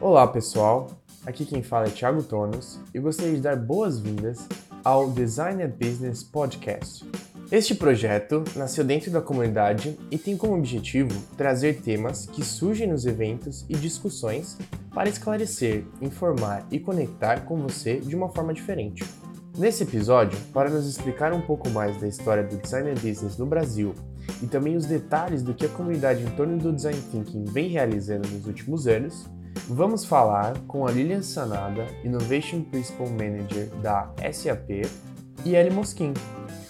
Olá pessoal, aqui quem fala é Thiago Tonos e gostaria de dar boas-vindas ao Design and Business Podcast. Este projeto nasceu dentro da comunidade e tem como objetivo trazer temas que surgem nos eventos e discussões para esclarecer, informar e conectar com você de uma forma diferente. Nesse episódio, para nos explicar um pouco mais da história do design and business no Brasil e também os detalhes do que a comunidade em torno do design thinking vem realizando nos últimos anos, vamos falar com a Lilian Sanada, Innovation Principal Manager da SAP, e Ellie Mosquin,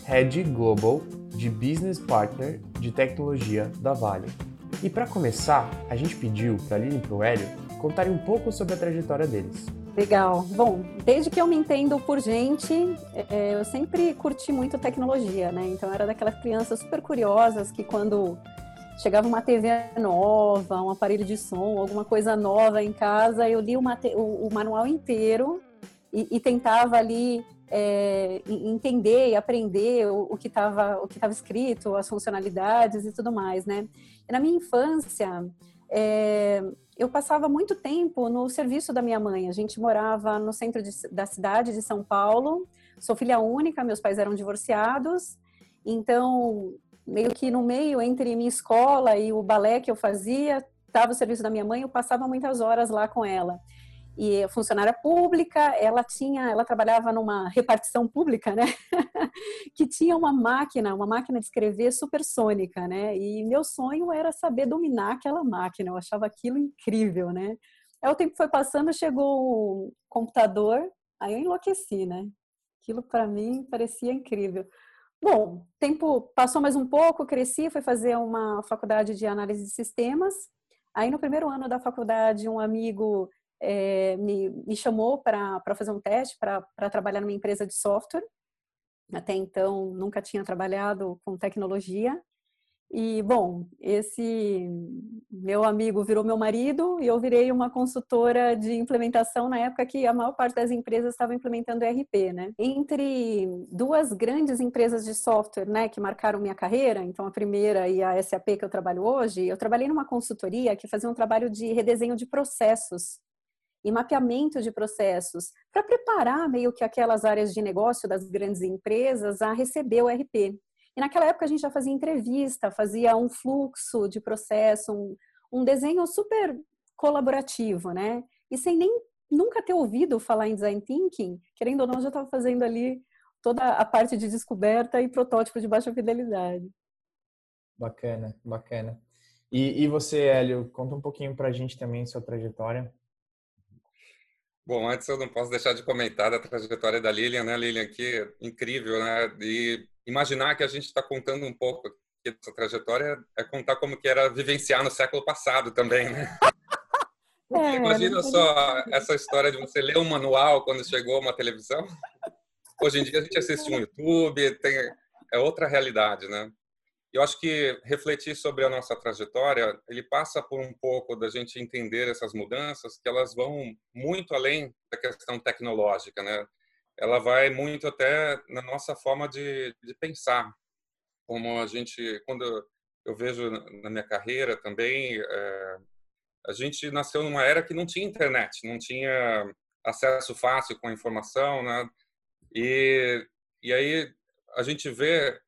Head Global de Business Partner de Tecnologia da Vale. E para começar, a gente pediu para a Lilian e para o Hélio contarem um pouco sobre a trajetória deles. Legal. Bom, desde que eu me entendo por gente, é, eu sempre curti muito tecnologia, né? Então, eu era daquelas crianças super curiosas que quando chegava uma TV nova, um aparelho de som, alguma coisa nova em casa, eu li o, o, o manual inteiro e, e tentava ali é, entender e aprender o, o que estava escrito, as funcionalidades e tudo mais, né? E na minha infância, é, eu passava muito tempo no serviço da minha mãe. A gente morava no centro de, da cidade de São Paulo. Sou filha única, meus pais eram divorciados. Então, meio que no meio entre minha escola e o balé que eu fazia, estava o serviço da minha mãe, eu passava muitas horas lá com ela e funcionária pública, ela tinha, ela trabalhava numa repartição pública, né? que tinha uma máquina, uma máquina de escrever supersônica, né? E meu sonho era saber dominar aquela máquina, eu achava aquilo incrível, né? Aí o tempo foi passando, chegou o computador, aí eu enlouqueci, né? Aquilo para mim parecia incrível. Bom, tempo passou mais um pouco, cresci, fui fazer uma faculdade de análise de sistemas. Aí no primeiro ano da faculdade, um amigo é, me, me, chamou para fazer um teste para trabalhar numa empresa de software. Até então, nunca tinha trabalhado com tecnologia. E, bom, esse meu amigo virou meu marido e eu virei uma consultora de implementação na época que a maior parte das empresas estava implementando ERP, né? Entre duas grandes empresas de software, né, que marcaram minha carreira, então a primeira e a SAP que eu trabalho hoje, eu trabalhei numa consultoria que fazia um trabalho de redesenho de processos e mapeamento de processos para preparar meio que aquelas áreas de negócio das grandes empresas a receber o RP. E naquela época a gente já fazia entrevista, fazia um fluxo de processo, um, um desenho super colaborativo, né? E sem nem nunca ter ouvido falar em design thinking, querendo ou não, já estava fazendo ali toda a parte de descoberta e protótipo de baixa fidelidade. Bacana, bacana. E, e você, Hélio, conta um pouquinho para a gente também sua trajetória. Bom, antes eu não posso deixar de comentar da trajetória da Lilian, né, Lilian? Que incrível, né? E imaginar que a gente está contando um pouco dessa trajetória é contar como que era vivenciar no século passado também, né? É, imagina só essa história de você ler um manual quando chegou uma televisão. Hoje em dia a gente assiste um YouTube, tem, é outra realidade, né? eu acho que refletir sobre a nossa trajetória, ele passa por um pouco da gente entender essas mudanças, que elas vão muito além da questão tecnológica, né? Ela vai muito até na nossa forma de, de pensar, como a gente, quando eu vejo na minha carreira também, é, a gente nasceu numa era que não tinha internet, não tinha acesso fácil com a informação, né? E, e aí a gente vê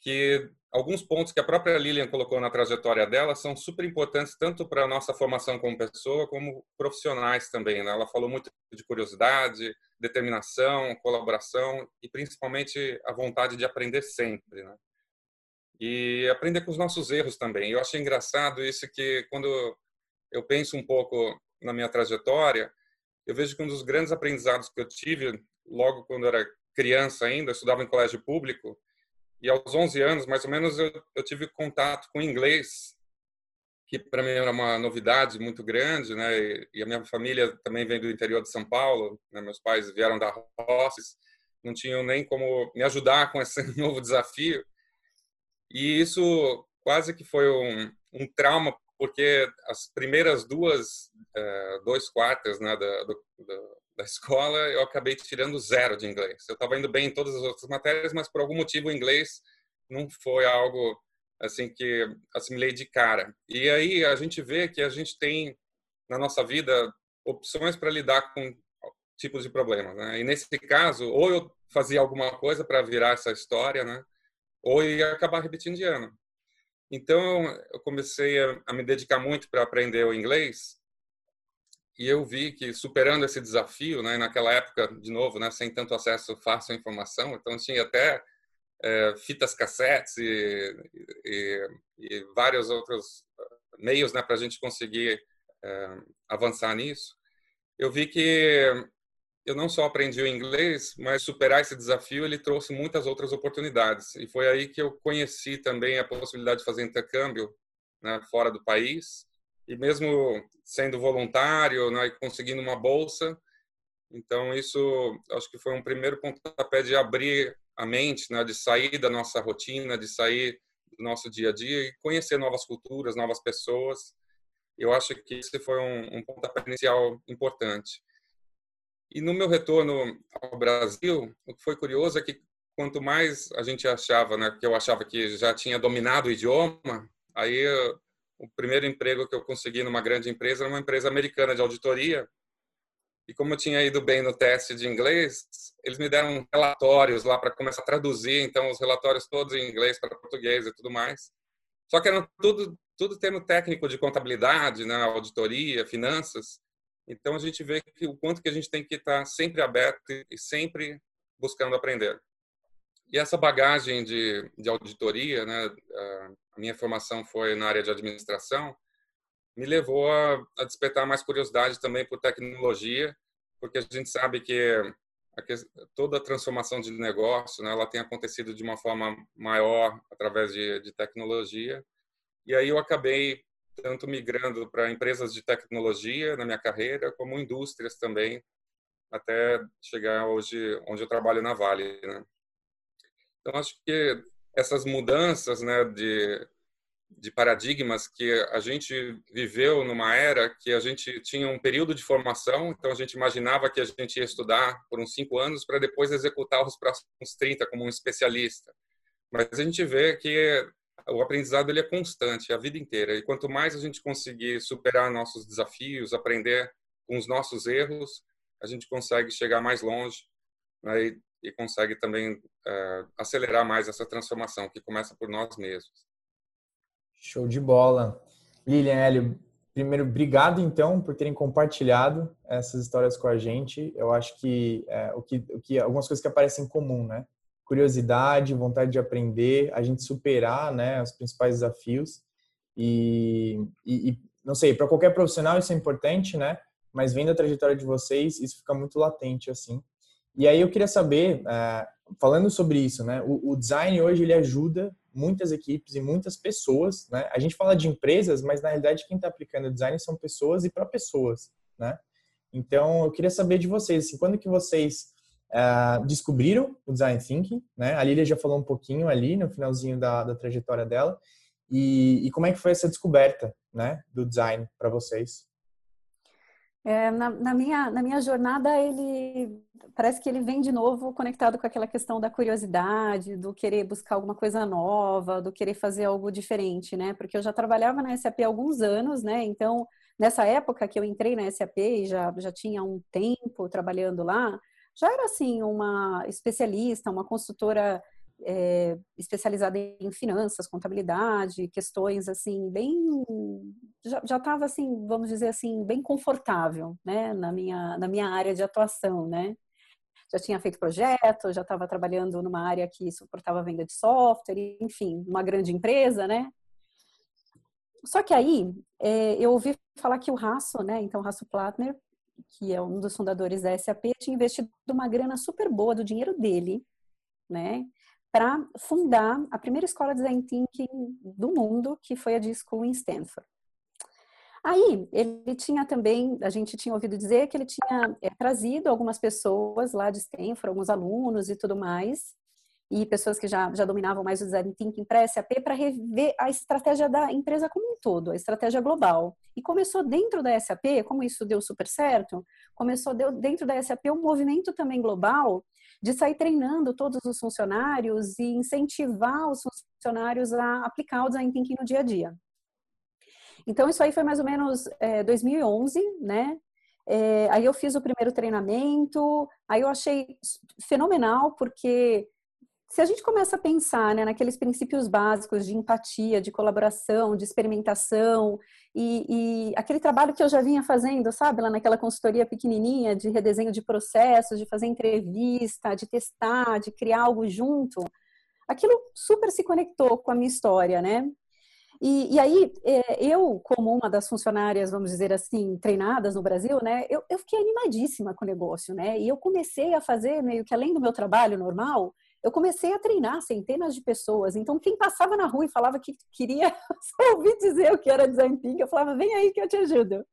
que alguns pontos que a própria Lilian colocou na trajetória dela são super importantes tanto para a nossa formação como pessoa como profissionais também. Né? Ela falou muito de curiosidade, determinação, colaboração e principalmente a vontade de aprender sempre. Né? E aprender com os nossos erros também. Eu achei engraçado isso que quando eu penso um pouco na minha trajetória, eu vejo que um dos grandes aprendizados que eu tive logo quando eu era criança ainda, eu estudava em colégio público, e aos 11 anos, mais ou menos, eu, eu tive contato com inglês, que para mim era uma novidade muito grande, né? E, e, a minha família também vem do interior de São Paulo, né? meus pais vieram da Rosses, não tinham nem como me ajudar com esse novo desafio. E isso quase que foi um, um trauma, porque as primeiras duas, uh, dois quartas né, da, do, da escola, eu acabei tirando zero de inglês. Eu estava indo bem em todas as outras matérias, mas por algum motivo o inglês não foi algo assim que assimilei de cara. E aí a gente vê que a gente tem na nossa vida opções para lidar com tipos de problemas. Né? E nesse caso, ou eu fazia alguma coisa para virar essa história, né? ou ia acabar repetindo de ano. Então, eu comecei a, me dedicar muito para aprender o inglês e eu vi que superando esse desafio, né, naquela época, de novo, né, sem tanto acesso fácil à informação, então tinha até é, fitas cassetes e, e, e, vários outros meios né, para a gente conseguir é, avançar nisso. Eu vi que eu não só aprendi o inglês, mas superar esse desafio ele trouxe muitas outras oportunidades. E foi aí que eu conheci também a possibilidade de fazer intercâmbio né, fora do país. E mesmo sendo voluntário, né, conseguindo uma bolsa, então isso acho que foi um primeiro pontapé de abrir a mente, né, de sair da nossa rotina, de sair do nosso dia a dia e conhecer novas culturas, novas pessoas. Eu acho que esse foi um, um pontapé inicial importante. E no meu retorno ao Brasil, o que foi curioso é que quanto mais a gente achava, né, que eu achava que já tinha dominado o idioma, aí o primeiro emprego que eu consegui numa grande empresa era uma empresa americana de auditoria. E como eu tinha ido bem no teste de inglês, eles me deram relatórios lá para começar a traduzir, então os relatórios todos em inglês para português e tudo mais. Só que eram tudo tudo termo técnico de contabilidade, né, auditoria, finanças. Então a gente vê que o quanto que a gente tem que estar sempre aberto e sempre buscando aprender. E essa bagagem de, de auditoria, né, a minha formação foi na área de administração, me levou a, a despertar mais curiosidade também por tecnologia, porque a gente sabe que a, toda a transformação de negócio, né, ela tem acontecido de uma forma maior através de, de tecnologia. E aí eu acabei tanto migrando para empresas de tecnologia na minha carreira, como indústrias também, até chegar hoje onde eu trabalho na Vale. Né? Então, acho que essas mudanças né, de, de paradigmas que a gente viveu numa era que a gente tinha um período de formação, então a gente imaginava que a gente ia estudar por uns cinco anos para depois executar os próximos 30 como um especialista. Mas a gente vê que o aprendizado ele é constante a vida inteira e quanto mais a gente conseguir superar nossos desafios, aprender com os nossos erros, a gente consegue chegar mais longe né, e, e, consegue também uh, acelerar mais essa transformação que começa por nós mesmos. Show de bola, Lilian Hélio. Primeiro, obrigado então por terem compartilhado essas histórias com a gente. Eu acho que, é, o que, o que algumas coisas que aparecem em comum, né? curiosidade, vontade de aprender, a gente superar né, os principais desafios. E, e, e não sei, para qualquer profissional isso é importante, né? Mas vendo a trajetória de vocês, isso fica muito latente, assim. E aí eu queria saber, é, falando sobre isso, né? O, design hoje ele ajuda muitas equipes e muitas pessoas, né? A gente fala de empresas, mas na realidade quem está aplicando o design são pessoas e para pessoas, né? Então eu queria saber de vocês, assim, quando que vocês uh, descobriram o design thinking, né? A Lilia já falou um pouquinho ali no finalzinho da, da trajetória dela. E, e, como é que foi essa descoberta, né, do design para vocês? É, na, na, minha, na minha jornada, ele parece que ele vem de novo conectado com aquela questão da curiosidade, do querer buscar alguma coisa nova, do querer fazer algo diferente, né? Porque eu já trabalhava na SAP há alguns anos, né? Então, nessa época que eu entrei na SAP e já, já tinha um tempo trabalhando lá, já era assim uma especialista, uma consultora é, especializada em finanças, contabilidade, questões assim bem já estava assim vamos dizer assim bem confortável, né, na minha na minha área de atuação, né. Já tinha feito projeto, já estava trabalhando numa área que suportava venda de software, enfim, uma grande empresa, né. Só que aí é, eu ouvi falar que o Raço, né, então o Raço Platner, que é um dos fundadores da SAP, tinha investido uma grana super boa do dinheiro dele, né, para fundar a primeira escola de design thinking do mundo, que foi a de School em Stanford. Aí, ele tinha também, a gente tinha ouvido dizer que ele tinha é, trazido algumas pessoas lá de Stanford, alguns alunos e tudo mais, e pessoas que já, já dominavam mais o design thinking para SAP para rever a estratégia da empresa como um todo, a estratégia global. E começou dentro da SAP, como isso deu super certo, começou dentro da SAP um movimento também global de sair treinando todos os funcionários e incentivar os funcionários a aplicar o design thinking no dia a dia. Então, isso aí foi mais ou menos é, 2011, né? É, aí eu fiz o primeiro treinamento, aí eu achei fenomenal, porque se a gente começa a pensar né, naqueles princípios básicos de empatia, de colaboração, de experimentação, e, e, aquele trabalho que eu já vinha fazendo, sabe, lá naquela consultoria pequenininha de redesenho de processos, de fazer entrevista, de testar, de criar algo junto, aquilo super se conectou com a minha história, né? E, e, aí, é, eu, como uma das funcionárias, vamos dizer assim, treinadas no Brasil, né, eu, eu, fiquei animadíssima com o negócio, né? E eu comecei a fazer meio que além do meu trabalho normal, eu comecei a treinar centenas de pessoas. Então, quem passava na rua e falava que queria só ouvir dizer o que era design thinking, eu falava, vem aí que eu te ajudo.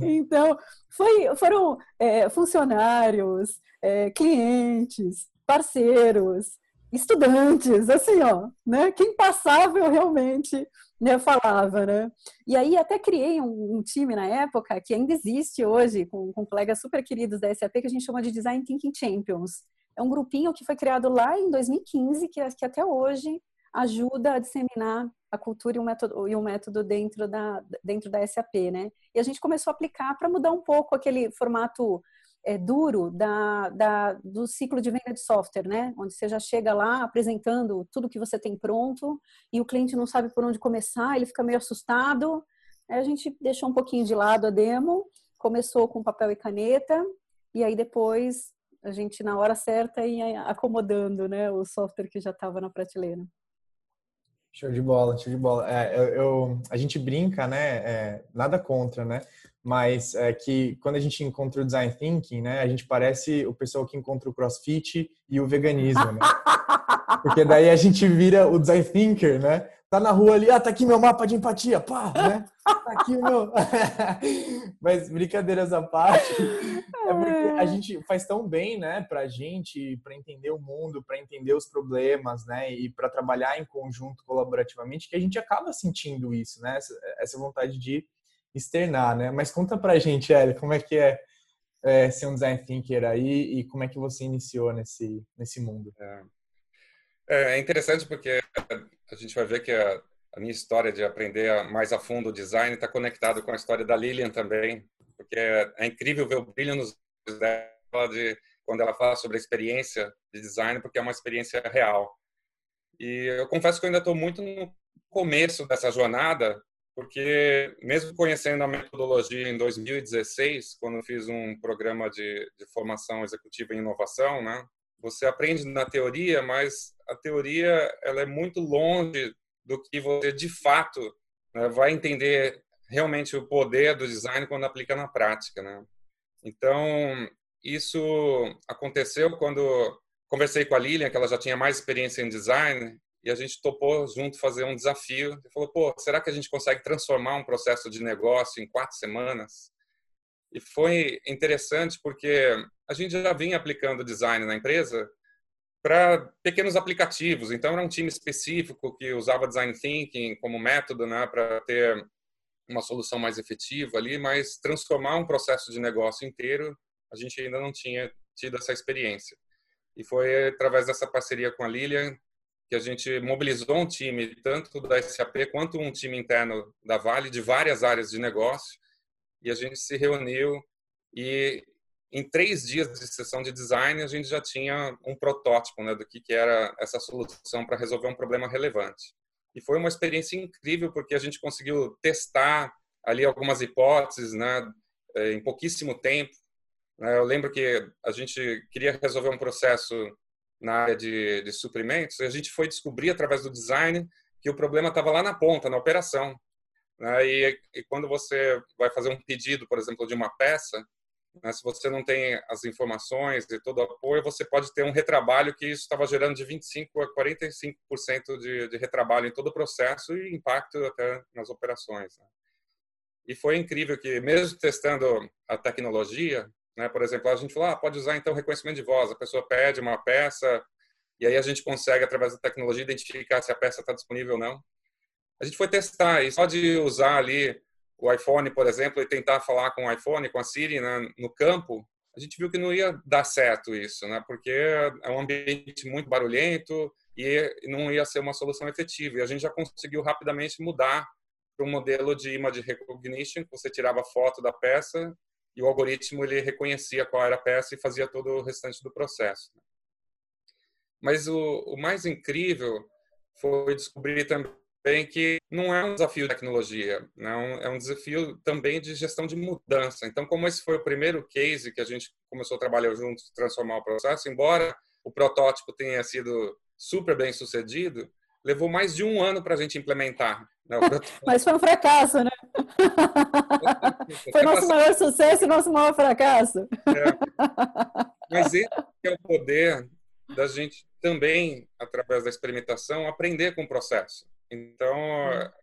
então, foi, foram é, funcionários, é, clientes, parceiros, estudantes, assim, ó, né? Quem passava eu realmente né, falava, né? E aí até criei um, um, time na época que ainda existe hoje, com, com colegas super queridos da SAP, que a gente chama de Design Thinking Champions. É um grupinho que foi criado lá em 2015, que, que até hoje ajuda a disseminar a cultura e o método, e o método dentro, da, dentro da SAP, né? E a gente começou a aplicar para mudar um pouco aquele formato é, duro da, da, do ciclo de venda de software, né? Onde você já chega lá apresentando tudo que você tem pronto e o cliente não sabe por onde começar, ele fica meio assustado. Aí a gente deixou um pouquinho de lado a demo, começou com papel e caneta e aí depois a gente na hora certa ia acomodando, né, o software que já estava na prateleira. Show de bola, show de bola. É, eu, eu, a gente brinca, né? É, nada contra, né? mas é que quando a gente encontra o design thinking, né, a gente parece o pessoal que encontra o crossfit e o veganismo, né? Porque daí a gente vira o design thinker, né? Tá na rua ali, ah, tá aqui meu mapa de empatia, pá, né? Tá aqui o meu. mas brincadeiras à parte, é porque a gente faz tão bem, né, pra gente, para entender o mundo, para entender os problemas, né, e para trabalhar em conjunto colaborativamente, que a gente acaba sentindo isso, né? Essa, essa vontade de externar, né? Mas conta pra gente, Eli, como é que é, é, ser um design thinker aí e como é que você iniciou nesse, nesse mundo? É, é interessante porque a gente vai ver que a, a minha história de aprender mais a fundo o design está conectado com a história da Lilian também, porque é, é incrível ver o brilho nos olhos dela de quando ela fala sobre a experiência de design, porque é uma experiência real. E eu confesso que eu ainda estou muito no começo dessa jornada, porque mesmo conhecendo a metodologia em 2016, quando fiz um programa de, de formação executiva em inovação, né, você aprende na teoria, mas a teoria ela é muito longe do que você de fato né, vai entender realmente o poder do design quando aplica na prática, né? Então isso aconteceu quando conversei com a Lilian, que ela já tinha mais experiência em design, e a gente topou junto fazer um desafio. Ele falou, pô, será que a gente consegue transformar um processo de negócio em quatro semanas? E foi interessante porque a gente já vinha aplicando design na empresa para pequenos aplicativos. Então, era um time específico que usava design thinking como método né, para ter uma solução mais efetiva ali, mas transformar um processo de negócio inteiro, a gente ainda não tinha tido essa experiência. E foi através dessa parceria com a Lilian que a gente mobilizou um time, tanto da SAP quanto um time interno da Vale, de várias áreas de negócio, e a gente se reuniu e em três dias de sessão de design a gente já tinha um protótipo né, do que, que era essa solução para resolver um problema relevante. E foi uma experiência incrível porque a gente conseguiu testar ali algumas hipóteses né, eh, em pouquíssimo tempo. Né. Eu lembro que a gente queria resolver um processo na área de, de suprimentos, a gente foi descobrir através do design que o problema estava lá na ponta, na operação. Né? E, e, quando você vai fazer um pedido, por exemplo, de uma peça, né, se você não tem as informações e todo o apoio, você pode ter um retrabalho que isso estava gerando de 25% a 45% de, de retrabalho em todo o processo e impacto até nas operações. Né? E foi incrível que, mesmo testando a tecnologia, né? Por exemplo, a gente falou, ah, pode usar então reconhecimento de voz. A pessoa pede uma peça e aí a gente consegue, através da tecnologia, identificar se a peça está disponível ou não. A gente foi testar e só de usar ali o iPhone, por exemplo, e tentar falar com o iPhone, com a Siri né, no campo, a gente viu que não ia dar certo isso, né? Porque é um ambiente muito barulhento e não ia ser uma solução efetiva. E a gente já conseguiu rapidamente mudar para um modelo de image recognition, que você tirava foto da peça e o algoritmo ele reconhecia qual era a peça e fazia todo o restante do processo. Mas o, o mais incrível foi descobrir também que não é um desafio de tecnologia, não é um desafio também de gestão de mudança. Então, como esse foi o primeiro case que a gente começou a trabalhar juntos, transformar o processo, embora o protótipo tenha sido super bem sucedido, levou mais de um ano para a gente implementar. Né, Mas foi um fracasso, né? foi nosso maior sucesso e nosso maior fracasso. É. Mas esse é o poder da gente também, através da experimentação, aprender com o processo. Então,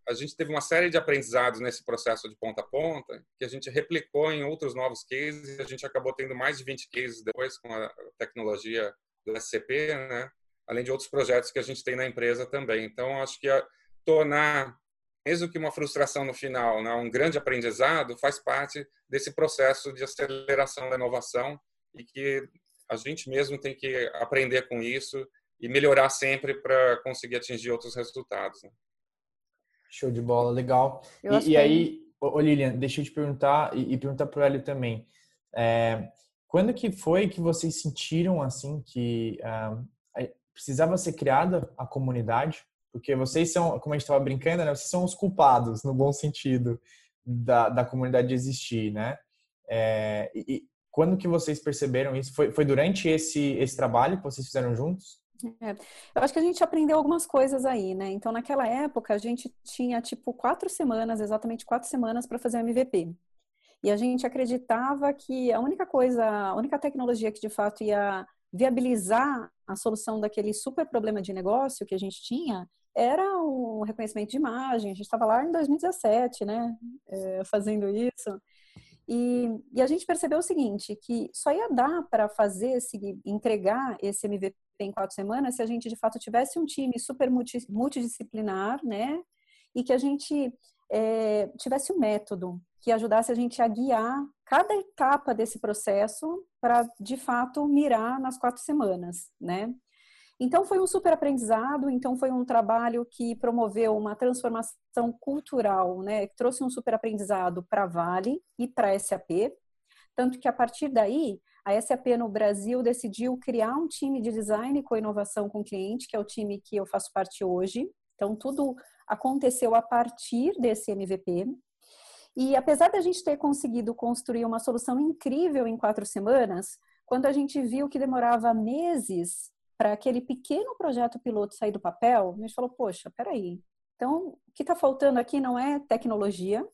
a gente teve uma série de aprendizados nesse processo de ponta a ponta, que a gente replicou em outros novos cases, e a gente acabou tendo mais de 20 cases depois com a tecnologia do SCP, né? além de outros projetos que a gente tem na empresa também. Então, acho que tornar, mesmo que uma frustração no final, né, um grande aprendizado, faz parte desse processo de aceleração da inovação e que a gente mesmo tem que aprender com isso e melhorar sempre para conseguir atingir outros resultados. Né? Show de bola, legal. E, e, aí, ô, Lilian, deixa eu te perguntar e, e perguntar para o Hélio também. É, quando que foi que vocês sentiram assim que ah, precisava ser criada a comunidade, porque vocês são, como a gente estava brincando, né, vocês são os culpados, no bom sentido, da, da comunidade existir, né? É, e, quando que vocês perceberam isso? Foi, foi durante esse, esse trabalho que vocês fizeram juntos? É, eu acho que a gente aprendeu algumas coisas aí, né? Então, naquela época, a gente tinha, tipo, quatro semanas, exatamente quatro semanas para fazer o MVP. E a gente acreditava que a única coisa, a única tecnologia que de fato ia viabilizar a solução daquele super problema de negócio que a gente tinha era o reconhecimento de imagem. A gente estava lá em 2017, né, é, fazendo isso. E, e, a gente percebeu o seguinte, que só ia dar para fazer, esse, entregar esse MVP em quatro semanas se a gente, de fato, tivesse um time super multi, multidisciplinar, né? E que a gente é, tivesse um método que ajudasse a gente a guiar cada etapa desse processo para, de fato, mirar nas quatro semanas, né? Então, foi um super aprendizado, então foi um trabalho que promoveu uma transformação cultural, né? Que trouxe um super aprendizado para Vale e para SAP, tanto que a partir daí, a SAP no Brasil decidiu criar um time de design com inovação com cliente, que é o time que eu faço parte hoje. Então, tudo aconteceu a partir desse MVP. E apesar da gente ter conseguido construir uma solução incrível em quatro semanas, quando a gente viu que demorava meses para aquele pequeno projeto piloto sair do papel, a gente falou: poxa, peraí. Então, o que está faltando aqui não é tecnologia,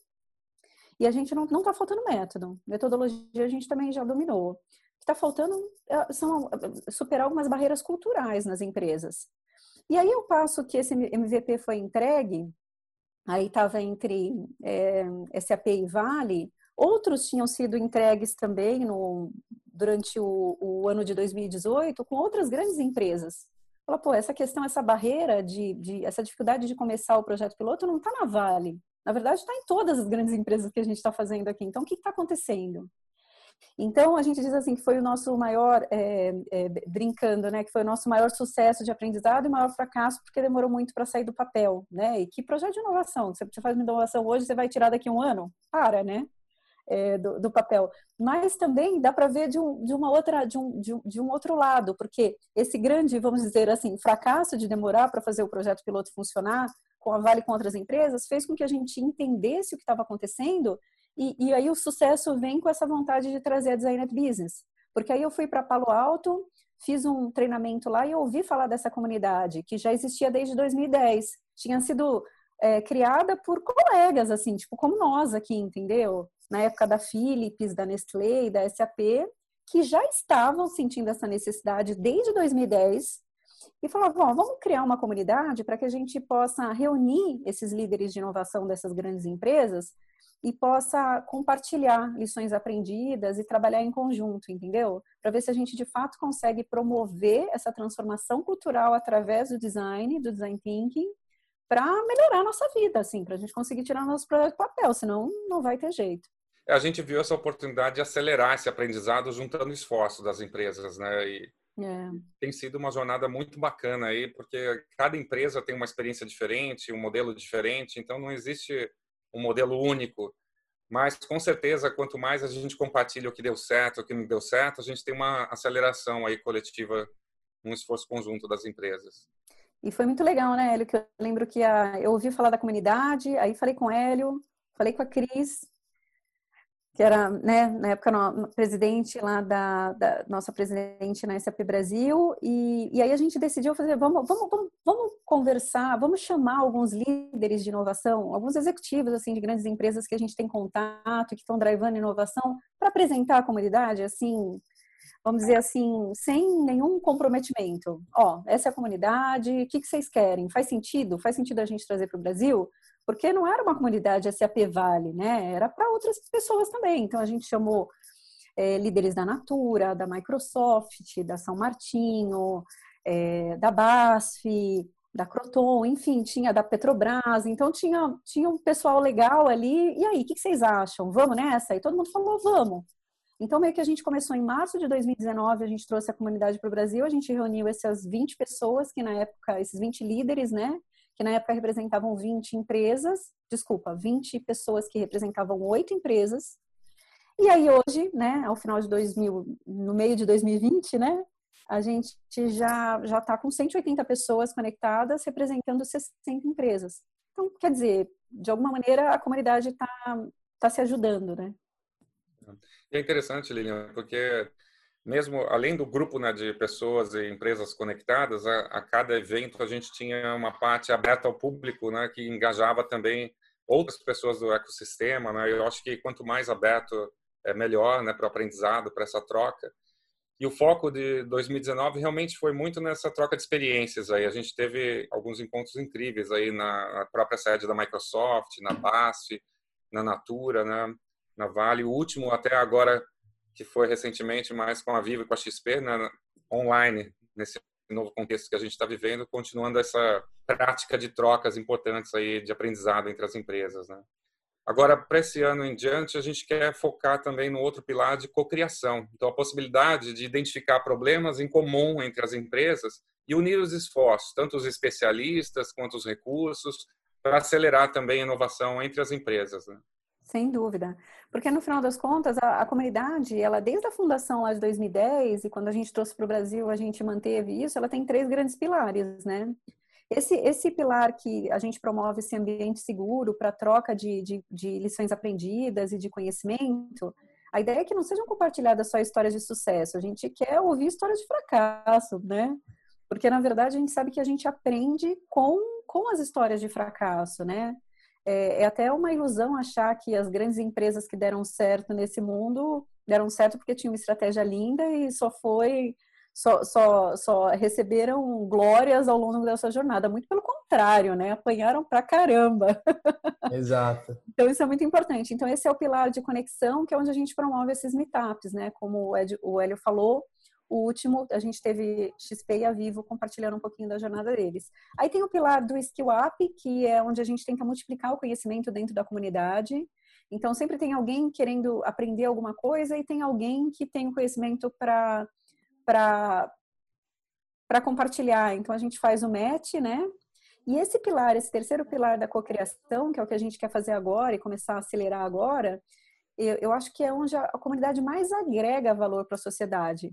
e a gente não está faltando método. Metodologia a gente também já dominou. O está faltando é, são superar algumas barreiras culturais nas empresas. E aí, ao passo que esse MVP foi entregue, aí estava entre é, SAP e Vale, outros tinham sido entregues também no, durante o, o ano de 2018 com outras grandes empresas. Fala, pô, essa questão, essa barreira de, de essa dificuldade de começar o projeto piloto não está na Vale. Na verdade, está em todas as grandes empresas que a gente está fazendo aqui. Então, o que está acontecendo? Então, a gente diz assim que foi o nosso maior, é, é, brincando, né, que foi o nosso maior sucesso de aprendizado e maior fracasso porque demorou muito para sair do papel, né? E que projeto de inovação? Você faz uma inovação hoje, você vai tirar daqui a um ano? Para, né? É, do, do, papel. Mas também dá para ver de um, de uma outra, de um, de um, de um outro lado, porque esse grande, vamos dizer assim, fracasso de demorar para fazer o projeto piloto funcionar com a Vale com outras empresas fez com que a gente entendesse o que estava acontecendo e, e, aí o sucesso vem com essa vontade de trazer a Designer Business. Porque aí eu fui para Palo Alto, fiz um treinamento lá e ouvi falar dessa comunidade, que já existia desde 2010. Tinha sido é, criada por colegas, assim, tipo, como nós aqui, entendeu? Na época da Philips, da Nestlé da SAP, que já estavam sentindo essa necessidade desde 2010 e falavam, vamos criar uma comunidade para que a gente possa reunir esses líderes de inovação dessas grandes empresas e possa compartilhar lições aprendidas e trabalhar em conjunto, entendeu? Para ver se a gente de fato consegue promover essa transformação cultural através do design, do design thinking, para melhorar a nossa vida, assim, para a gente conseguir tirar nosso projeto do papel, senão não vai ter jeito. A gente viu essa oportunidade de acelerar esse aprendizado juntando esforços das empresas, né? E é. tem sido uma jornada muito bacana aí, porque cada empresa tem uma experiência diferente, um modelo diferente, então não existe um modelo único. Mas, com certeza, quanto mais a gente compartilha o que deu certo, o que não deu certo, a gente tem uma aceleração aí coletiva, um esforço conjunto das empresas. E foi muito legal, né, Hélio? Que eu lembro que a, eu ouvi falar da comunidade, aí falei com o Hélio, falei com a Cris, que era, né, na época, no, presidente lá da, da, nossa presidente na SAP Brasil, e, e aí a gente decidiu fazer, vamos, vamos, vamos, vamos conversar, vamos chamar alguns líderes de inovação, alguns executivos, assim, de grandes empresas que a gente tem contato, que estão drivando inovação, para apresentar a comunidade, assim, vamos dizer assim, sem nenhum comprometimento. Ó, essa é a comunidade, o que, que vocês querem? Faz sentido? Faz sentido a gente trazer para o Brasil? Porque não era uma comunidade SAP Vale, né? Era para outras pessoas também. Então a gente chamou é, líderes da Natura, da Microsoft, da São Martinho, é, da BASF, da Croton, enfim, tinha da Petrobras. Então tinha, tinha um pessoal legal ali. E aí, o que, que vocês acham? Vamos nessa? E todo mundo falou, vamos. Então, meio que a gente começou em março de 2019, a gente trouxe a comunidade para o Brasil, a gente reuniu essas 20 pessoas, que na época, esses 20 líderes, né, que na época representavam 20 empresas, desculpa, 20 pessoas que representavam oito empresas. E aí hoje, né, ao final de 2000, no meio de 2020, né, a gente já já está com 180 pessoas conectadas, representando 60 empresas. Então, quer dizer, de alguma maneira a comunidade está tá se ajudando, né? É interessante, Lilian, porque mesmo além do grupo né, de pessoas e empresas conectadas, a, a, cada evento a gente tinha uma parte aberta ao público, né, que engajava também outras pessoas do ecossistema. Né? Eu acho que quanto mais aberto é melhor, né, para o aprendizado, para essa troca. E o foco de 2019 realmente foi muito nessa troca de experiências. Aí a gente teve alguns encontros incríveis aí na própria sede da Microsoft, na BASF, na Natura, né, na Vale. O último até agora que foi recentemente mais com a Vivo e com a XP, né, online, nesse novo contexto que a gente está vivendo, continuando essa prática de trocas importantes aí de aprendizado entre as empresas, né? Agora, para esse ano em diante, a gente quer focar também no outro pilar de cocriação. Então, a possibilidade de identificar problemas em comum entre as empresas e unir os esforços, tanto os especialistas quanto os recursos, para acelerar também a inovação entre as empresas. Né? Sem dúvida. Porque no final das contas, a, a, comunidade, ela desde a fundação lá de 2010 e quando a gente trouxe para o Brasil, a gente manteve isso, ela tem três grandes pilares, né? Esse, esse pilar que a gente promove esse ambiente seguro para troca de, de, de lições aprendidas e de conhecimento, a ideia é que não sejam compartilhadas só histórias de sucesso, a gente quer ouvir histórias de fracasso, né? Porque, na verdade, a gente sabe que a gente aprende com, com as histórias de fracasso, né? É, é até uma ilusão achar que as grandes empresas que deram certo nesse mundo deram certo porque tinham uma estratégia linda e só foi só, só, só receberam glórias ao longo dessa jornada. Muito pelo contrário, né? Apanharam pra caramba. Exato. então, isso é muito importante. Então, esse é o pilar de conexão, que é onde a gente promove esses meetups, né? Como o, Ed, o Hélio falou, o último, a gente teve XP e a Vivo compartilhando um pouquinho da jornada deles. Aí tem o pilar do Skill Up, que é onde a gente tenta multiplicar o conhecimento dentro da comunidade. Então, sempre tem alguém querendo aprender alguma coisa e tem alguém que tem o conhecimento para para compartilhar. Então, a gente faz o match, né? E esse pilar, esse terceiro pilar da cocriação, que é o que a gente quer fazer agora e começar a acelerar agora, eu, eu acho que é onde a, a comunidade mais agrega valor para a sociedade.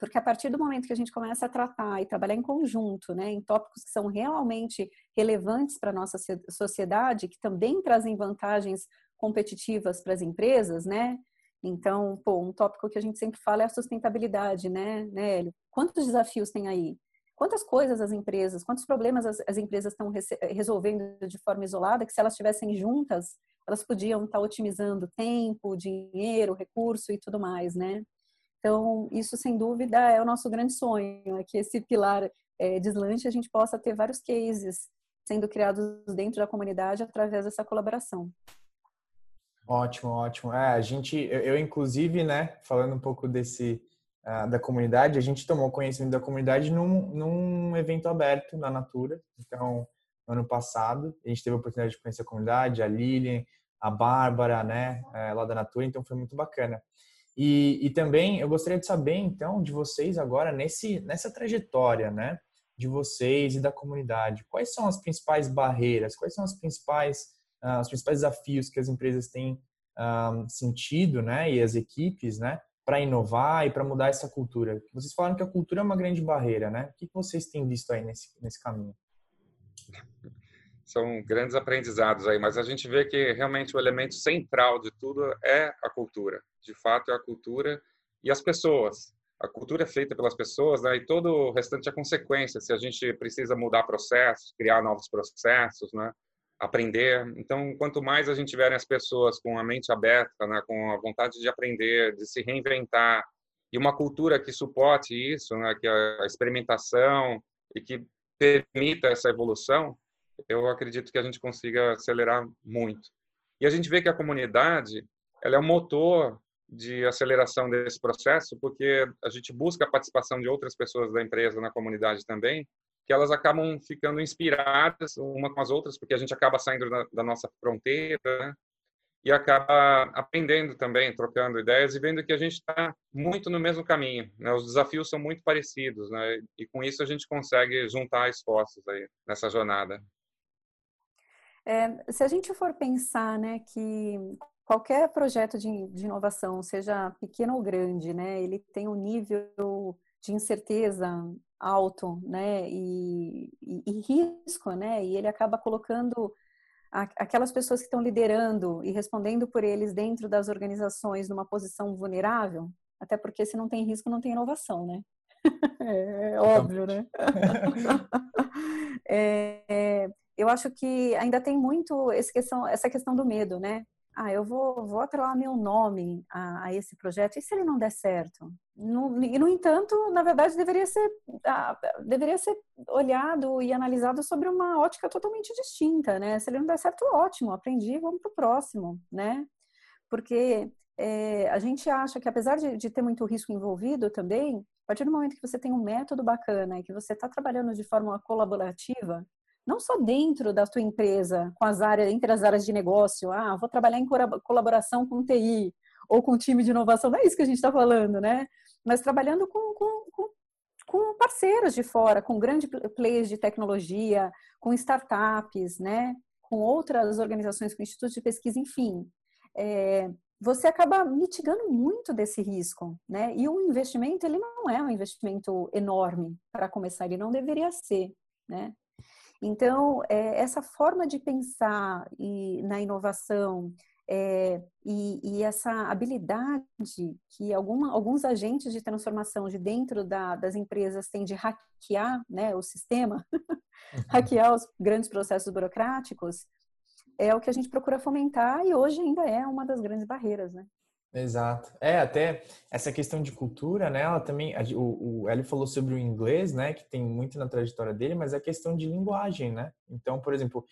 Porque a partir do momento que a gente começa a tratar e trabalhar em conjunto, né, em tópicos que são realmente relevantes para a nossa sociedade, que também trazem vantagens competitivas para as empresas, né? Então, pô, um tópico que a gente sempre fala é a sustentabilidade, né, né Hélio? Quantos desafios tem aí? Quantas coisas as empresas, quantos problemas as, as empresas estão resolvendo de forma isolada, que se elas estivessem juntas, elas podiam estar otimizando tempo, dinheiro, recurso e tudo mais, né? Então, isso sem dúvida é o nosso grande sonho, é que esse pilar é, deslanche a gente possa ter vários cases sendo criados dentro da comunidade através dessa colaboração. Ótimo, ótimo. É, a gente, eu, eu, inclusive, né, falando um pouco desse uh, da comunidade, a gente tomou conhecimento da comunidade num, num evento aberto na Natura. Então, no ano passado, a gente teve a oportunidade de conhecer a comunidade, a Lilian, a Bárbara, né, é, lá da Natura, então foi muito bacana. E, e também eu gostaria de saber, então, de vocês agora, nesse, nessa trajetória, né, de vocês e da comunidade, quais são as principais barreiras, quais são as principais, uh, os principais desafios que as empresas têm um, sentido, né, e as equipes, né, para inovar e para mudar essa cultura? Vocês falaram que a cultura é uma grande barreira, né? O que vocês têm visto aí nesse, nesse caminho? São grandes aprendizados aí, mas a gente vê que realmente o elemento central de tudo é a cultura. De fato, é a cultura e as pessoas. A cultura é feita pelas pessoas, né? E todo o restante é consequência. Se a gente precisa mudar processos, criar novos processos, né? aprender. Então, quanto mais a gente tiver as pessoas com a mente aberta, né, com a vontade de aprender, de se reinventar, e uma cultura que suporte isso, né, que a experimentação e que permita essa evolução, eu acredito que a gente consiga acelerar muito. E a gente vê que a comunidade, ela é o motor de aceleração desse processo, porque a gente busca a participação de outras pessoas da empresa na comunidade também, que elas acabam ficando inspiradas uma com as outras, porque a gente acaba saindo da, da nossa fronteira né? e acaba aprendendo também, trocando ideias e vendo que a gente está muito no mesmo caminho. Né? Os desafios são muito parecidos, né? e com isso a gente consegue juntar esforços aí nessa jornada. É, se a gente for pensar, né, que qualquer projeto de, de, inovação, seja pequeno ou grande, né, ele tem um nível de incerteza alto, né, e, e, e risco, né, e ele acaba colocando a, aquelas pessoas que estão liderando e respondendo por eles dentro das organizações numa posição vulnerável, até porque se não tem risco não tem inovação, né? é, é óbvio, né? é, é, eu acho que ainda tem muito questão, essa questão do medo, né? ah, eu vou, vou atrelar meu nome a, a, esse projeto, e se ele não der certo? No, e, no entanto, na verdade, deveria ser, ah, deveria ser olhado e analisado sobre uma ótica totalmente distinta, né? Se ele não der certo, ótimo, aprendi, vamos para o próximo, né? Porque é, a gente acha que, apesar de, de ter muito risco envolvido também, a partir do momento que você tem um método bacana e que você está trabalhando de forma colaborativa, não só dentro da tua empresa, com as áreas, entre as áreas de negócio, ah, vou trabalhar em colaboração com TI ou com time de inovação, não é isso que a gente está falando, né? Mas trabalhando com, com, com, com, parceiros de fora, com grandes players de tecnologia, com startups, né? Com outras organizações, com institutos de pesquisa, enfim. É, você acaba mitigando muito desse risco, né? E o investimento, ele não é um investimento enorme para começar, ele não deveria ser, né? Então, é, essa forma de pensar e, na inovação é, e, e, essa habilidade que alguma, alguns agentes de transformação de dentro da, das empresas têm de hackear né, o sistema, uhum. hackear os grandes processos burocráticos, é o que a gente procura fomentar e hoje ainda é uma das grandes barreiras, né? Exato. É, até essa questão de cultura, né? Ela também, o, o Hélio falou sobre o inglês, né? Que tem muito na trajetória dele, mas é questão de linguagem, né? Então, por exemplo,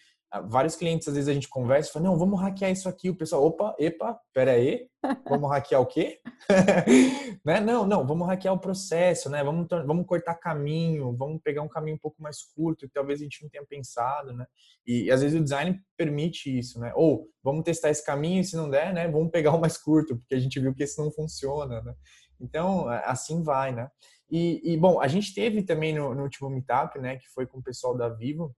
vários clientes, às vezes a gente conversa e fala, não, vamos hackear isso aqui. O pessoal, opa, epa, pera aí, vamos hackear o quê? né? Não, não, vamos hackear o processo, né? Vamos, vamos cortar caminho, vamos pegar um caminho um pouco mais curto que talvez a gente não tenha pensado, né? E, e às vezes o design permite isso, né? Ou vamos testar esse caminho e se não der, né? Vamos pegar o mais curto, porque a gente viu que esse não funciona, né? Então, assim vai, né? E, e bom, a gente teve também no, no último meetup, né? Que foi com o pessoal da Vivo,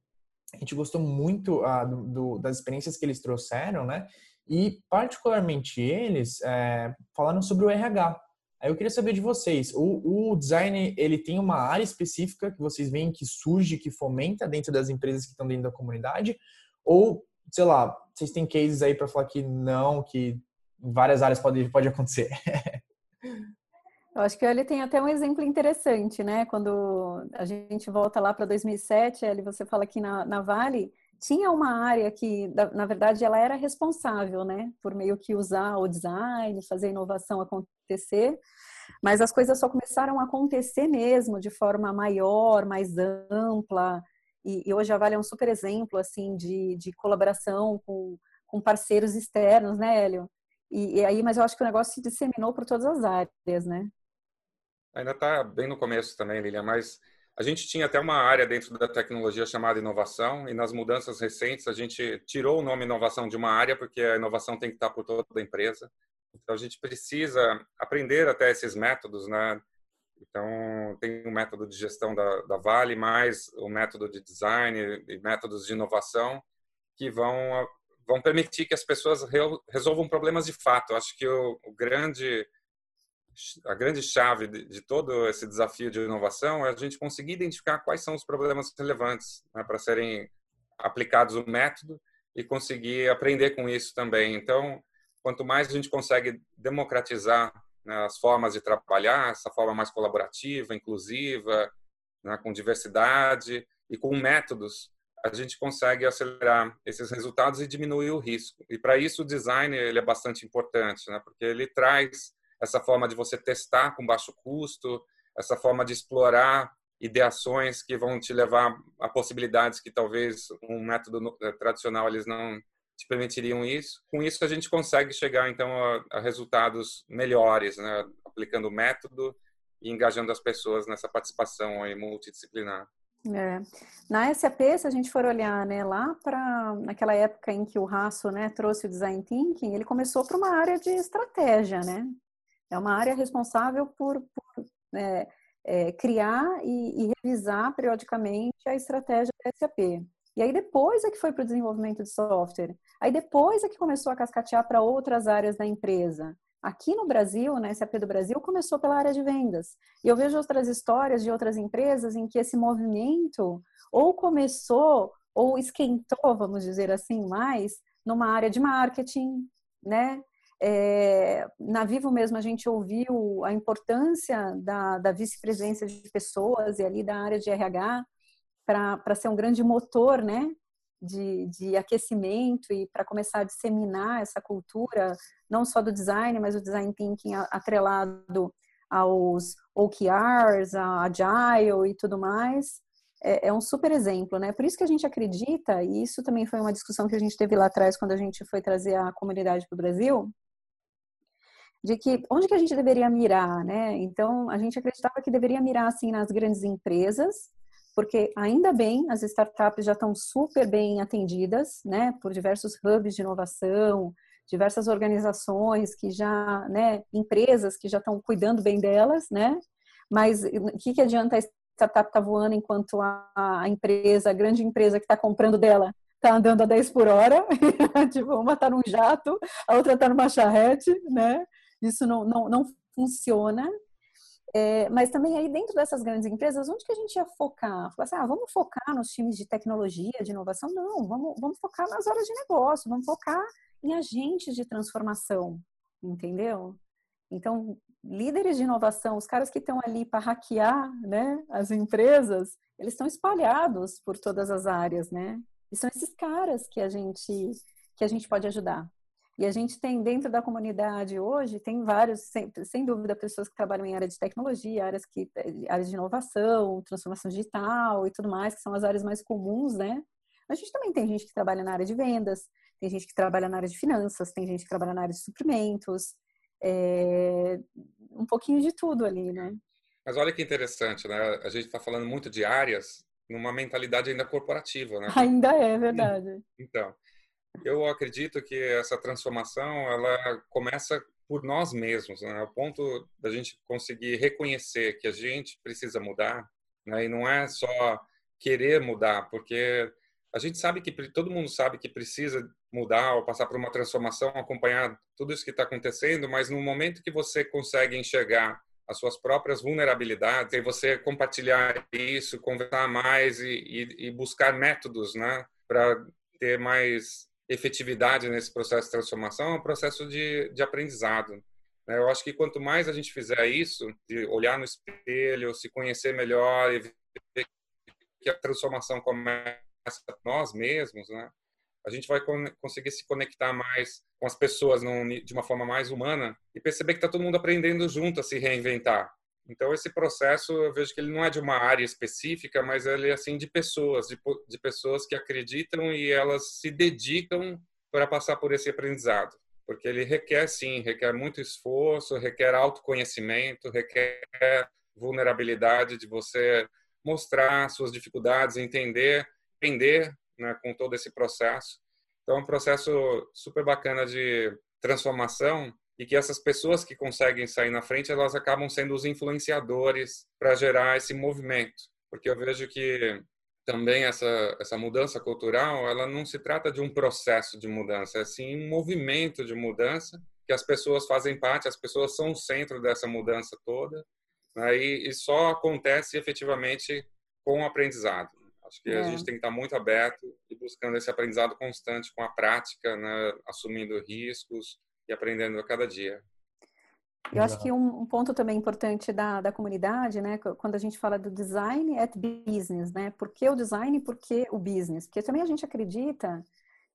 a gente gostou muito ah, do, do, das experiências que eles trouxeram, né? E particularmente eles é, falaram sobre o RH. Aí eu queria saber de vocês, o, o, design ele tem uma área específica que vocês veem que surge, que fomenta dentro das empresas que estão dentro da comunidade, ou sei lá, vocês têm cases aí para falar que não, que várias áreas pode pode acontecer. Eu acho que ele tem até um exemplo interessante, né? Quando a gente volta lá para 2007, ele você fala que na, na Vale tinha uma área que, na verdade, ela era responsável, né? Por meio que usar o design, fazer a inovação acontecer. Mas as coisas só começaram a acontecer mesmo de forma maior, mais ampla. E, e hoje a Vale é um super exemplo, assim, de, de colaboração com, com parceiros externos, né, Hélio? E, e, aí, mas eu acho que o negócio se disseminou por todas as áreas, né? Ainda está bem no começo também, Lilian, mas a gente tinha até uma área dentro da tecnologia chamada inovação e nas mudanças recentes a gente tirou o nome inovação de uma área porque a inovação tem que estar por toda a empresa. Então a gente precisa aprender até esses métodos, né? Então tem o método de gestão da, da Vale, mais o método de design e métodos de inovação que vão vão permitir que as pessoas resolvam problemas de fato. Acho que o, o grande a grande chave de, de, todo esse desafio de inovação é a gente conseguir identificar quais são os problemas relevantes né, para serem aplicados o método e conseguir aprender com isso também. Então, quanto mais a gente consegue democratizar né, as formas de trabalhar, essa forma mais colaborativa, inclusiva, né, com diversidade e com métodos, a gente consegue acelerar esses resultados e diminuir o risco. E para isso o design ele é bastante importante, né, porque ele traz essa forma de você testar com baixo custo, essa forma de explorar ideações que vão te levar a possibilidades que talvez um método eh, tradicional eles não te permitiriam isso. Com isso a gente consegue chegar então a, resultados melhores, né? aplicando o método e engajando as pessoas nessa participação aí multidisciplinar. É. Na SAP, se a gente for olhar, né, lá para naquela época em que o Raço, né, trouxe o design thinking, ele começou para uma área de estratégia, né? É uma área responsável por, por é, é, criar e, e, revisar periodicamente a estratégia da SAP. E aí depois é que foi para o desenvolvimento de software. Aí depois é que começou a cascatear para outras áreas da empresa. Aqui no Brasil, na SAP do Brasil, começou pela área de vendas. E eu vejo outras histórias de outras empresas em que esse movimento ou começou ou esquentou, vamos dizer assim, mais numa área de marketing, né? É, na Vivo mesmo a gente ouviu a importância da, da vice-presidência de pessoas e ali da área de RH para ser um grande motor, né, de, de aquecimento e para começar a disseminar essa cultura, não só do design, mas o design thinking atrelado aos OKRs, a Agile e tudo mais, é, é, um super exemplo, né? Por isso que a gente acredita, e isso também foi uma discussão que a gente teve lá atrás quando a gente foi trazer a comunidade para o Brasil, de que onde que a gente deveria mirar, né? Então, a gente acreditava que deveria mirar assim nas grandes empresas, porque ainda bem as startups já estão super bem atendidas, né, por diversos hubs de inovação, diversas organizações que já, né, empresas que já estão cuidando bem delas, né? Mas o que, que adianta a startup estar tá voando enquanto a, a empresa, a grande empresa que está comprando dela, está andando a 10 por hora, tipo, uma está num jato, a outra está numa charrete, né? Isso não, não, não funciona. É, mas também aí dentro dessas grandes empresas, onde que a gente ia focar? Falar assim, ah, vamos focar nos times de tecnologia, de inovação? Não, vamos, vamos focar nas áreas de negócio, vamos focar em agentes de transformação, entendeu? Então, líderes de inovação, os caras que estão ali para hackear né, as empresas, eles estão espalhados por todas as áreas, né? E são esses caras que a gente que a gente pode ajudar. E a gente tem dentro da comunidade hoje, tem vários, sem, sem dúvida, pessoas que trabalham em área de tecnologia, áreas, que, áreas de inovação, transformação digital e tudo mais, que são as áreas mais comuns, né? A gente também tem gente que trabalha na área de vendas, tem gente que trabalha na área de finanças, tem gente que trabalha na área de suprimentos, é, um pouquinho de tudo ali, né? Mas olha que interessante, né? A gente está falando muito de áreas numa mentalidade ainda corporativa, né? Ainda é, verdade. Então, eu acredito que essa transformação ela começa por nós mesmos, né? Ao ponto da gente conseguir reconhecer que a gente precisa mudar, né? E não é só querer mudar, porque a gente sabe que todo mundo sabe que precisa mudar ou passar por uma transformação, acompanhar tudo isso que está acontecendo, mas no momento que você consegue enxergar as suas próprias vulnerabilidades e você compartilhar isso, conversar mais e, e, e buscar métodos, né, para ter mais efetividade nesse processo de transformação é um processo de, de aprendizado. Né? Eu acho que quanto mais a gente fizer isso, de olhar no espelho, se conhecer melhor e ver que a transformação começa nós mesmos, né? A gente vai conseguir se conectar mais com as pessoas de uma forma mais humana e perceber que está todo mundo aprendendo junto a se reinventar. Então esse processo eu vejo que ele não é de uma área específica, mas ele é assim de pessoas, de, de pessoas que acreditam e elas se dedicam para passar por esse aprendizado, porque ele requer sim, requer muito esforço, requer autoconhecimento, requer vulnerabilidade de você mostrar suas dificuldades, entender, aprender né, com todo esse processo. Então é um processo super bacana de transformação e que essas pessoas que conseguem sair na frente, elas acabam sendo os influenciadores para gerar esse movimento. Porque eu vejo que também essa essa mudança cultural, ela não se trata de um processo de mudança, é sim um movimento de mudança que as pessoas fazem parte, as pessoas são o centro dessa mudança toda, né? e, e, só acontece efetivamente com o aprendizado. Acho que é. a gente tem que estar muito aberto e buscando esse aprendizado constante com a prática, né? assumindo riscos e aprendendo a cada dia. Eu acho que um, um, ponto também importante da, da comunidade, né, quando a gente fala do design at business, né, por que o design e por que o business? Porque também a gente acredita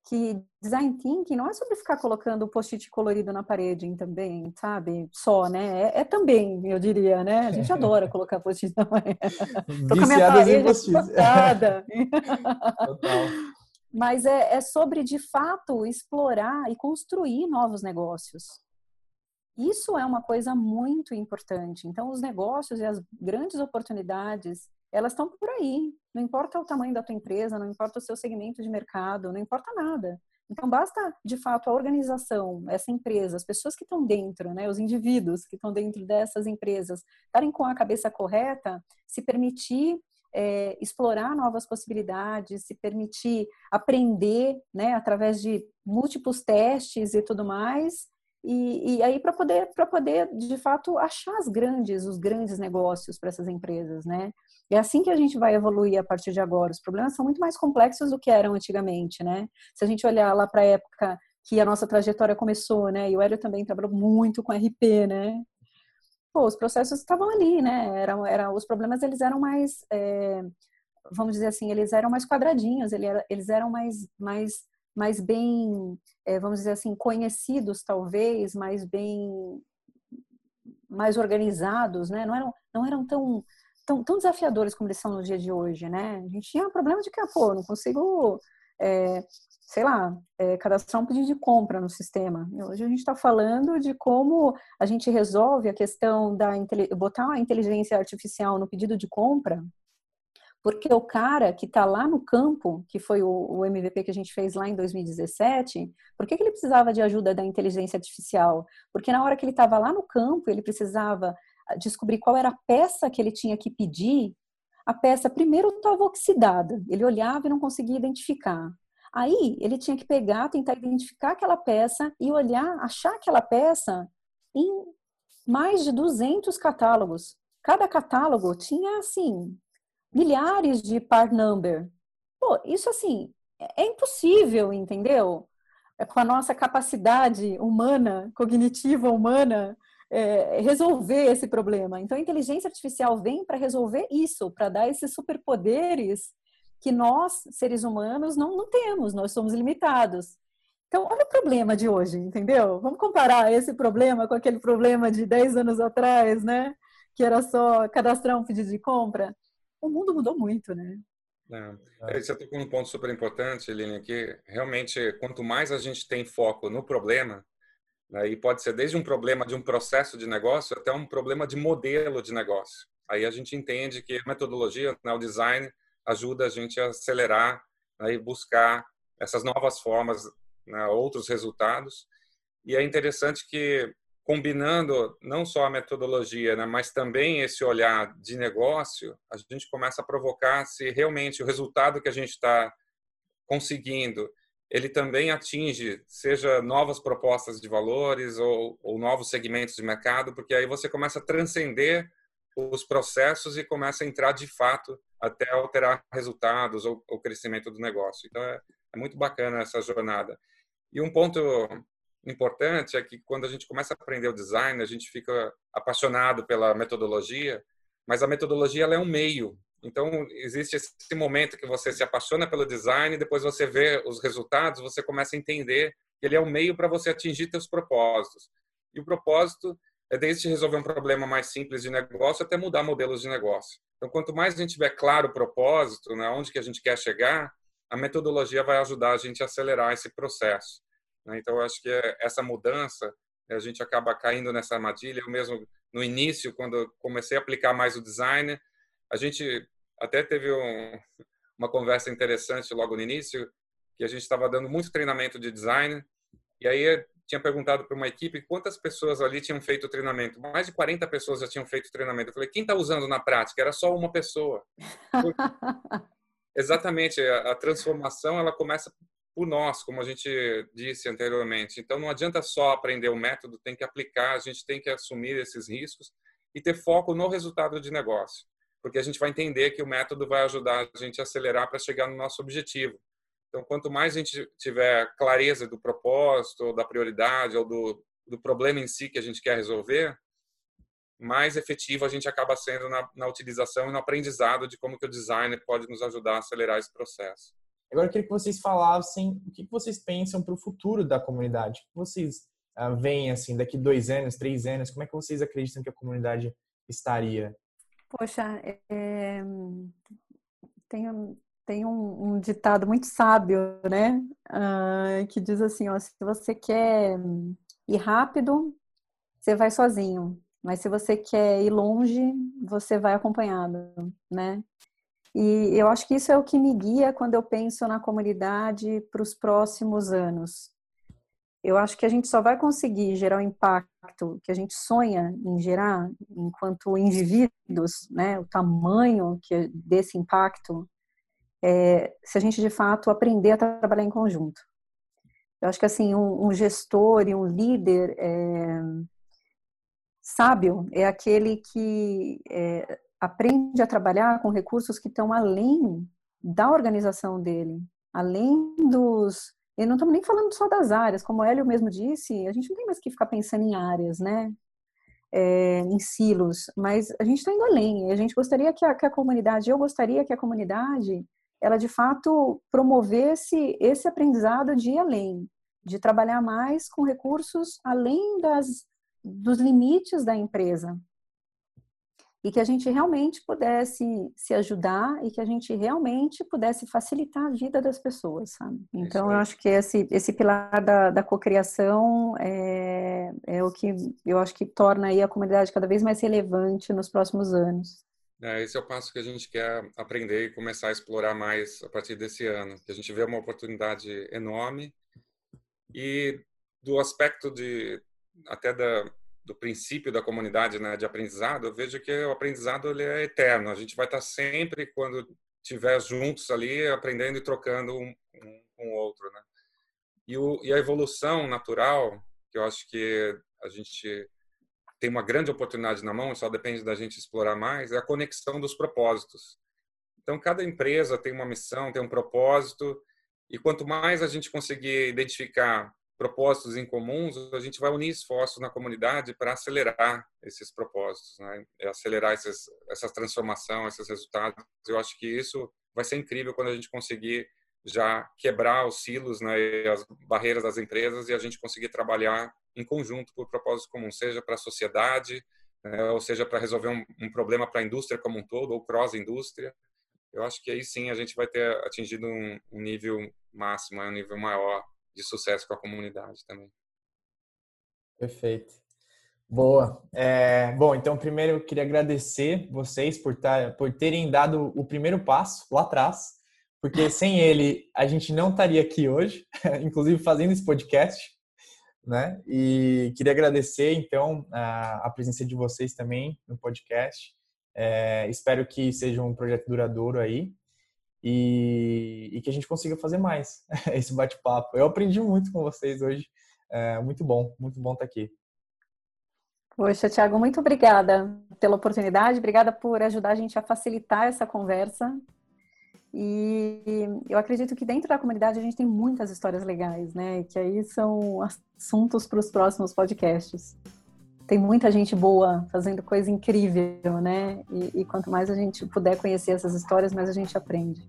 que design thinking não é sobre ficar colocando post-it colorido na parede também, sabe? Só, né? É, é, também, eu diria, né? A gente adora colocar post-it na parede. Tô com a minha parede Total. Mas é, é sobre, de fato, explorar e construir novos negócios. Isso é uma coisa muito importante. Então, os negócios e as grandes oportunidades, elas estão por aí. Não importa o tamanho da tua empresa, não importa o seu segmento de mercado, não importa nada. Então, basta, de fato, a organização, essa empresa, as pessoas que estão dentro, né, os indivíduos que estão dentro dessas empresas, estarem com a cabeça correta, se permitir é, explorar novas possibilidades, se permitir aprender, né, através de múltiplos testes e tudo mais, e, e aí para poder para poder de fato achar as grandes os grandes negócios para essas empresas né? É assim que a gente vai evoluir a partir de agora. Os problemas são muito mais complexos do que eram antigamente né? Se a gente olhar lá para a época que a nossa trajetória começou né? E o Hélio também trabalhou muito com RP né Pô, os processos estavam ali né eram eram os problemas eles eram mais é, vamos dizer assim eles eram mais quadradinhos eles eram mais mais mais bem, é, vamos dizer assim, conhecidos talvez, mais bem, mais organizados, né? Não eram, não eram tão, tão, tão desafiadores como eles são no dia de hoje, né? A gente tinha um problema de que, ah, pô, não consigo, é, sei lá, é, cadastrar um pedido de compra no sistema. Hoje a gente está falando de como a gente resolve a questão da botar a inteligência artificial no pedido de compra, porque o cara que está lá no campo, que foi o, o, MVP que a gente fez lá em 2017, por que, que ele precisava de ajuda da inteligência artificial? Porque na hora que ele estava lá no campo, ele precisava ah, descobrir qual era a peça que ele tinha que pedir. A peça primeiro estava oxidada, ele olhava e não conseguia identificar. Aí ele tinha que pegar, tentar identificar aquela peça e olhar, achar aquela peça em mais de 200 catálogos. Cada catálogo tinha assim milhares de part number. Pô, isso assim, é, é impossível, entendeu? É com a nossa capacidade humana, cognitiva humana, é, resolver esse problema. Então, a inteligência artificial vem para resolver isso, para dar esses superpoderes que nós, seres humanos, não, não temos, nós somos limitados. Então, olha o problema de hoje, entendeu? Vamos comparar esse problema com aquele problema de 10 anos atrás, né? Que era só cadastrar um pedido de compra o mundo mudou muito, né? É, você tocou um ponto super importante, Lilian, que realmente quanto mais a gente tem foco no problema, né, e pode ser desde um problema de um processo de negócio até um problema de modelo de negócio. Aí a gente entende que a metodologia, né, o design, ajuda a gente a acelerar né, e buscar essas novas formas, né, outros resultados. E é interessante que combinando não só a metodologia, né, mas também esse olhar de negócio, a gente começa a provocar se realmente o resultado que a gente está conseguindo ele também atinge, seja novas propostas de valores ou, ou, novos segmentos de mercado, porque aí você começa a transcender os processos e começa a entrar de fato até alterar resultados ou o crescimento do negócio. Então é, é muito bacana essa jornada. E um ponto importante é que quando a gente começa a aprender o design, a gente fica apaixonado pela metodologia, mas a metodologia ela é um meio. Então, existe esse momento que você se apaixona pelo design, depois você vê os resultados, você começa a entender que ele é um meio para você atingir seus propósitos. E o propósito é desde resolver um problema mais simples de negócio até mudar modelos de negócio. Então, quanto mais a gente tiver claro o propósito, né, onde que a gente quer chegar, a metodologia vai ajudar a gente a acelerar esse processo. Né? Então, eu acho que essa mudança, a gente acaba caindo nessa armadilha. Eu mesmo, no início, quando comecei a aplicar mais o design, a gente até teve um, uma conversa interessante logo no início, que a gente estava dando muito treinamento de design, e aí tinha perguntado para uma equipe quantas pessoas ali tinham feito o treinamento. Mais de 40 pessoas já tinham feito o treinamento. Eu falei, quem está usando na prática? Era só uma pessoa. Exatamente, a, a transformação ela começa por nós, como a gente disse anteriormente. Então não adianta só aprender o método, tem que aplicar, a gente tem que assumir esses riscos e ter foco no resultado de negócio, porque a gente vai entender que o método vai ajudar a gente a acelerar para chegar no nosso objetivo. Então, quanto mais a gente tiver clareza do propósito, ou da prioridade, ou do, do problema em si que a gente quer resolver, mais efetivo a gente acaba sendo na, na utilização e no aprendizado de como que o designer pode nos ajudar a acelerar esse processo. Agora eu queria que vocês falassem o que vocês pensam para o futuro da comunidade. O que vocês uh, veem assim daqui dois anos, três anos? Como é que vocês acreditam que a comunidade estaria? Poxa, é, tem, tem um, um, ditado muito sábio, né? Uh, que diz assim: ó, se você quer ir rápido, você vai sozinho. Mas se você quer ir longe, você vai acompanhado, né? E eu acho que isso é o que me guia quando eu penso na comunidade para os próximos anos. Eu acho que a gente só vai conseguir gerar o impacto que a gente sonha em gerar enquanto indivíduos, né? O tamanho que desse impacto, é, se a gente de fato aprender a trabalhar em conjunto. Eu acho que assim um, um gestor e um líder é, sábio é aquele que é, aprende a trabalhar com recursos que estão além da organização dele, além dos. E não estamos nem falando só das áreas, como o Hélio mesmo disse, a gente não tem mais que ficar pensando em áreas, né? É, em silos, mas a gente está indo além. A gente gostaria que a, que a comunidade, eu gostaria que a comunidade, ela de fato promovesse esse aprendizado de ir além, de trabalhar mais com recursos além das, dos limites da empresa, e que a gente realmente pudesse se ajudar e que a gente realmente pudesse facilitar a vida das pessoas, sabe? Então, eu acho que esse, esse pilar da, da cocriação é, é o que eu acho que torna aí a comunidade cada vez mais relevante nos próximos anos. É, esse é o passo que a gente quer aprender e começar a explorar mais a partir desse ano, que a gente vê uma oportunidade enorme e do aspecto de até da do princípio da comunidade né, de aprendizado, eu vejo que o aprendizado ele é eterno. A gente vai estar sempre, quando estiver juntos ali, aprendendo e trocando um, um com o outro. Né? E, o, e a evolução natural, que eu acho que a gente tem uma grande oportunidade na mão, só depende da gente explorar mais, é a conexão dos propósitos. Então, cada empresa tem uma missão, tem um propósito, e quanto mais a gente conseguir identificar propósitos em comuns, a gente vai unir esforços na comunidade para acelerar esses propósitos, né? acelerar esses, essa transformação, esses resultados. Eu acho que isso vai ser incrível quando a gente conseguir já quebrar os silos né, e as barreiras das empresas e a gente conseguir trabalhar em conjunto por propósitos comuns, seja para a sociedade, né, ou seja para resolver um, um problema para a indústria como um todo, ou cross-indústria. Eu acho que aí sim a gente vai ter atingido um, um nível máximo, um nível maior de sucesso com a comunidade também. Perfeito. Boa. É, bom, então primeiro eu queria agradecer vocês por, tar, por terem dado o primeiro passo lá atrás, porque sem ele a gente não estaria aqui hoje, inclusive fazendo esse podcast, né? E queria agradecer então a, a presença de vocês também no podcast. É, espero que seja um projeto duradouro aí e, e que a gente consiga fazer mais esse bate-papo. Eu aprendi muito com vocês hoje. É muito bom, muito bom estar aqui. Poxa, Tiago, muito obrigada pela oportunidade, obrigada por ajudar a gente a facilitar essa conversa. E eu acredito que dentro da comunidade a gente tem muitas histórias legais, né? Que aí são assuntos para os próximos podcasts tem muita gente boa fazendo coisa incrível, né? E, e, quanto mais a gente puder conhecer essas histórias, mais a gente aprende.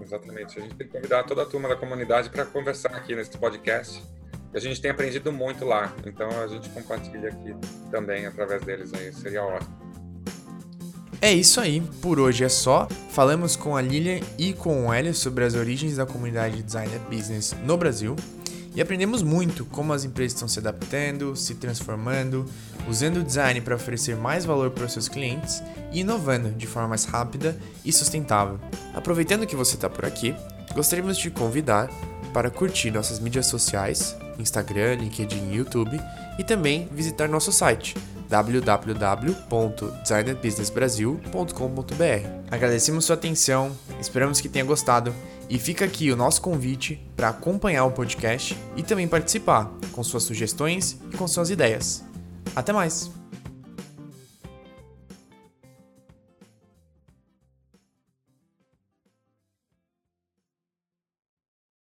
Exatamente. A gente tem que convidar toda a turma da comunidade para conversar aqui nesse podcast. A gente tem aprendido muito lá. Então a gente compartilha aqui também através deles aí. Seria ótimo. É isso aí, por hoje é só. Falamos com a Lilian e com o Hélio sobre as origens da comunidade Designer Business no Brasil e aprendemos muito como as empresas estão se adaptando, se transformando, usando o design para oferecer mais valor para os seus clientes e inovando de forma mais rápida e sustentável. Aproveitando que você está por aqui, gostaríamos de te convidar para curtir nossas mídias sociais, Instagram, LinkedIn e YouTube, e também visitar nosso site www.designedbusinessbrasil.com.br. Agradecemos sua atenção, esperamos que tenha gostado e fica aqui o nosso convite para acompanhar o podcast e também participar com suas sugestões e com suas ideias. Até mais!